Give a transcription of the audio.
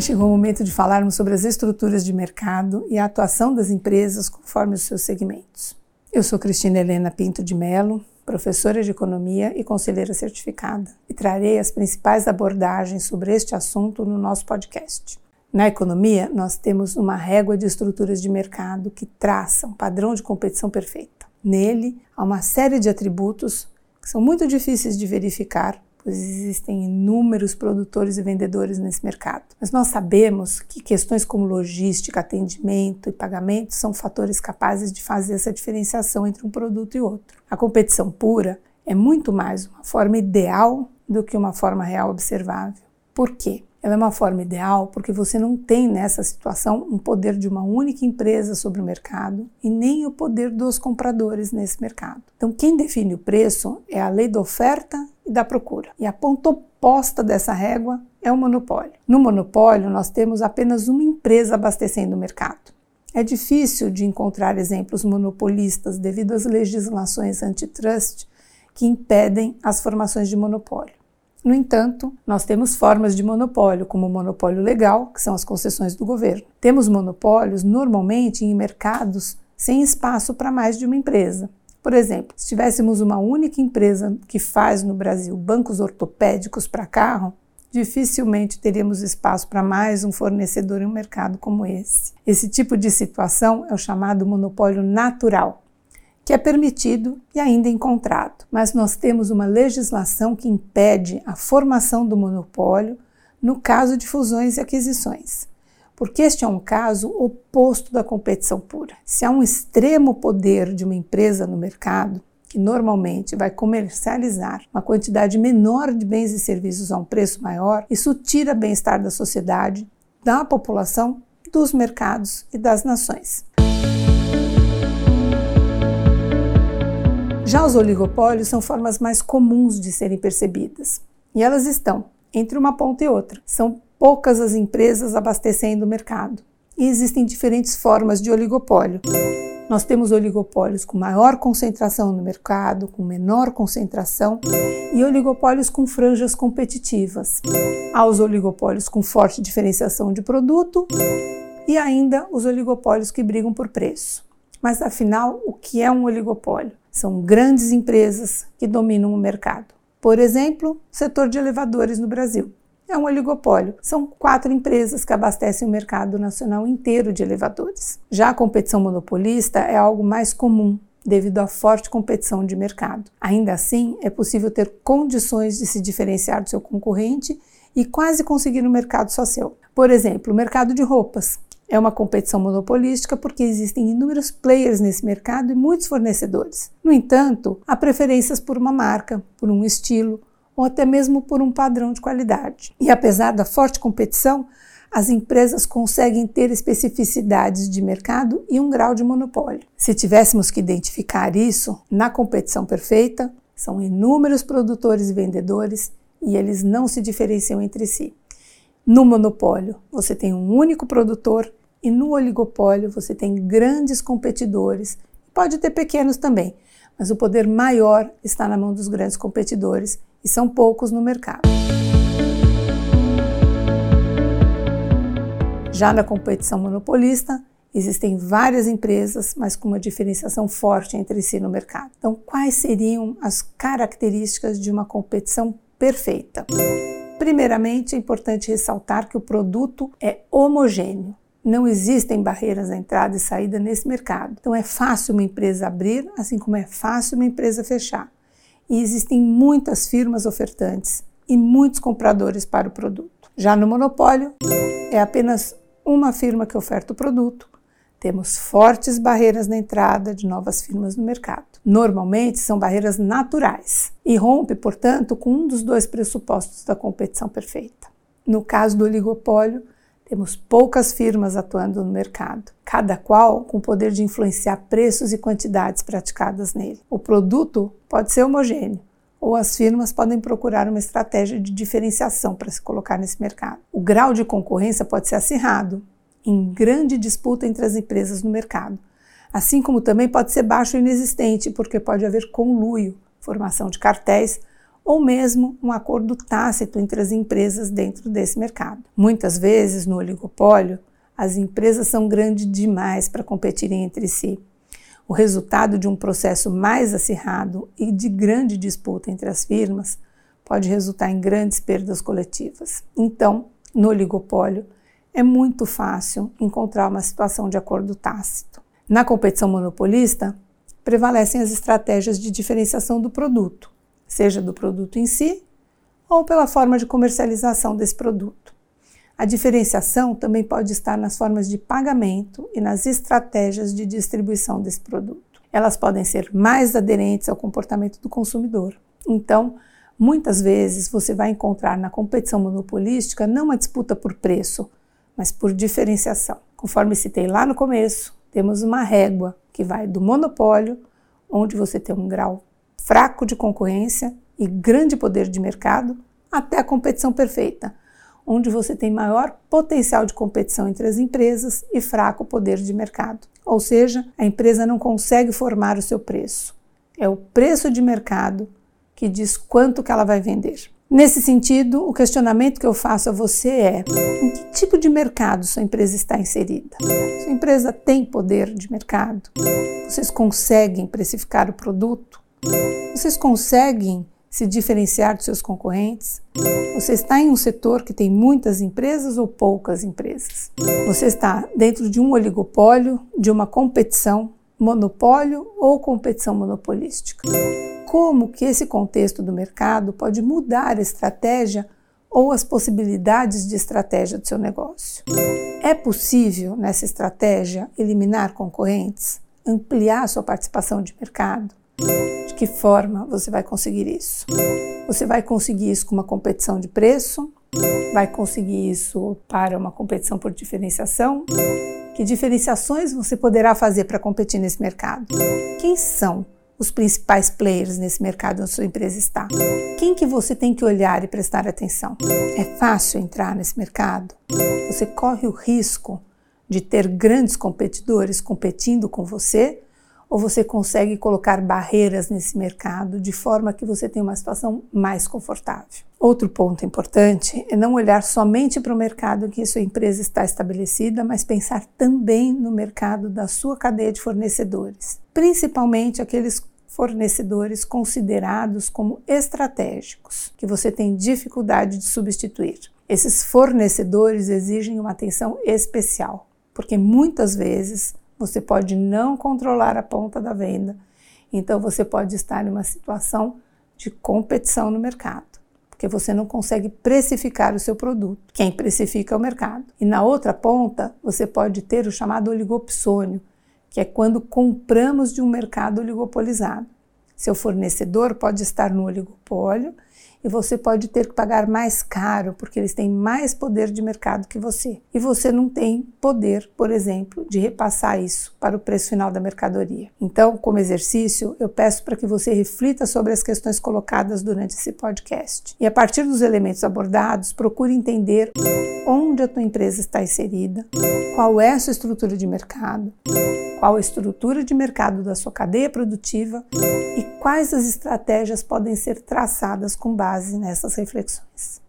Chegou o momento de falarmos sobre as estruturas de mercado e a atuação das empresas conforme os seus segmentos. Eu sou Cristina Helena Pinto de Melo, professora de economia e conselheira certificada, e trarei as principais abordagens sobre este assunto no nosso podcast. Na economia, nós temos uma régua de estruturas de mercado que traça um padrão de competição perfeita. Nele, há uma série de atributos que são muito difíceis de verificar pois existem inúmeros produtores e vendedores nesse mercado. Mas nós sabemos que questões como logística, atendimento e pagamento são fatores capazes de fazer essa diferenciação entre um produto e outro. A competição pura é muito mais uma forma ideal do que uma forma real observável. Por quê? Ela é uma forma ideal porque você não tem nessa situação um poder de uma única empresa sobre o mercado e nem o poder dos compradores nesse mercado. Então, quem define o preço é a lei da oferta e da procura. E a ponta oposta dessa régua é o monopólio. No monopólio, nós temos apenas uma empresa abastecendo o mercado. É difícil de encontrar exemplos monopolistas devido às legislações antitrust que impedem as formações de monopólio. No entanto, nós temos formas de monopólio, como o monopólio legal, que são as concessões do governo. Temos monopólios normalmente em mercados sem espaço para mais de uma empresa. Por exemplo, se tivéssemos uma única empresa que faz no Brasil bancos ortopédicos para carro, dificilmente teríamos espaço para mais um fornecedor em um mercado como esse. Esse tipo de situação é o chamado monopólio natural que é permitido e ainda encontrado. Mas nós temos uma legislação que impede a formação do monopólio no caso de fusões e aquisições, porque este é um caso oposto da competição pura. Se há um extremo poder de uma empresa no mercado, que normalmente vai comercializar uma quantidade menor de bens e serviços a um preço maior, isso tira bem-estar da sociedade, da população, dos mercados e das nações. Já os oligopólios são formas mais comuns de serem percebidas, e elas estão entre uma ponta e outra. São poucas as empresas abastecendo o mercado, e existem diferentes formas de oligopólio. Nós temos oligopólios com maior concentração no mercado, com menor concentração, e oligopólios com franjas competitivas. Há os oligopólios com forte diferenciação de produto e ainda os oligopólios que brigam por preço. Mas afinal, o que é um oligopólio? São grandes empresas que dominam o mercado. Por exemplo, o setor de elevadores no Brasil. É um oligopólio. São quatro empresas que abastecem o mercado nacional inteiro de elevadores. Já a competição monopolista é algo mais comum, devido à forte competição de mercado. Ainda assim, é possível ter condições de se diferenciar do seu concorrente e quase conseguir um mercado só seu. Por exemplo, o mercado de roupas. É uma competição monopolística porque existem inúmeros players nesse mercado e muitos fornecedores. No entanto, há preferências por uma marca, por um estilo ou até mesmo por um padrão de qualidade. E apesar da forte competição, as empresas conseguem ter especificidades de mercado e um grau de monopólio. Se tivéssemos que identificar isso, na competição perfeita, são inúmeros produtores e vendedores e eles não se diferenciam entre si. No monopólio, você tem um único produtor e no oligopólio você tem grandes competidores, pode ter pequenos também, mas o poder maior está na mão dos grandes competidores e são poucos no mercado. Já na competição monopolista, existem várias empresas, mas com uma diferenciação forte entre si no mercado. Então, quais seriam as características de uma competição perfeita? Primeiramente, é importante ressaltar que o produto é homogêneo. Não existem barreiras à entrada e saída nesse mercado. Então é fácil uma empresa abrir, assim como é fácil uma empresa fechar. E existem muitas firmas ofertantes e muitos compradores para o produto. Já no monopólio, é apenas uma firma que oferta o produto. Temos fortes barreiras na entrada de novas firmas no mercado. Normalmente são barreiras naturais e rompe, portanto, com um dos dois pressupostos da competição perfeita. No caso do oligopólio, temos poucas firmas atuando no mercado, cada qual com o poder de influenciar preços e quantidades praticadas nele. O produto pode ser homogêneo, ou as firmas podem procurar uma estratégia de diferenciação para se colocar nesse mercado. O grau de concorrência pode ser acirrado, em grande disputa entre as empresas no mercado, assim como também pode ser baixo ou inexistente, porque pode haver conluio, formação de cartéis ou mesmo um acordo tácito entre as empresas dentro desse mercado. Muitas vezes, no oligopólio, as empresas são grandes demais para competirem entre si. O resultado de um processo mais acirrado e de grande disputa entre as firmas pode resultar em grandes perdas coletivas. Então, no oligopólio, é muito fácil encontrar uma situação de acordo tácito. Na competição monopolista, prevalecem as estratégias de diferenciação do produto, seja do produto em si ou pela forma de comercialização desse produto. A diferenciação também pode estar nas formas de pagamento e nas estratégias de distribuição desse produto. Elas podem ser mais aderentes ao comportamento do consumidor. Então, muitas vezes você vai encontrar na competição monopolística não uma disputa por preço, mas por diferenciação. Conforme citei lá no começo, temos uma régua que vai do monopólio, onde você tem um grau fraco de concorrência e grande poder de mercado, até a competição perfeita, onde você tem maior potencial de competição entre as empresas e fraco poder de mercado. Ou seja, a empresa não consegue formar o seu preço. É o preço de mercado que diz quanto que ela vai vender. Nesse sentido, o questionamento que eu faço a você é: em que tipo de mercado sua empresa está inserida? Sua empresa tem poder de mercado? Vocês conseguem precificar o produto? Vocês conseguem se diferenciar dos seus concorrentes? Você está em um setor que tem muitas empresas ou poucas empresas? Você está dentro de um oligopólio, de uma competição, monopólio ou competição monopolística? como que esse contexto do mercado pode mudar a estratégia ou as possibilidades de estratégia do seu negócio. É possível, nessa estratégia, eliminar concorrentes, ampliar sua participação de mercado? Que forma você vai conseguir isso? Você vai conseguir isso com uma competição de preço? Vai conseguir isso para uma competição por diferenciação? Que diferenciações você poderá fazer para competir nesse mercado? Quem são os principais players nesse mercado onde sua empresa está? Quem que você tem que olhar e prestar atenção? É fácil entrar nesse mercado? Você corre o risco de ter grandes competidores competindo com você? Ou você consegue colocar barreiras nesse mercado de forma que você tenha uma situação mais confortável? Outro ponto importante é não olhar somente para o mercado em que sua empresa está estabelecida, mas pensar também no mercado da sua cadeia de fornecedores, principalmente aqueles fornecedores considerados como estratégicos, que você tem dificuldade de substituir. Esses fornecedores exigem uma atenção especial, porque muitas vezes você pode não controlar a ponta da venda, então você pode estar em uma situação de competição no mercado porque você não consegue precificar o seu produto. Quem precifica é o mercado. E na outra ponta, você pode ter o chamado oligopsônio, que é quando compramos de um mercado oligopolizado. Seu fornecedor pode estar no oligopólio e você pode ter que pagar mais caro porque eles têm mais poder de mercado que você. E você não tem poder, por exemplo, de repassar isso para o preço final da mercadoria. Então, como exercício, eu peço para que você reflita sobre as questões colocadas durante esse podcast. E a partir dos elementos abordados, procure entender onde a tua empresa está inserida, qual é a sua estrutura de mercado, qual a estrutura de mercado da sua cadeia produtiva e quais as estratégias podem ser traçadas com base nessas reflexões.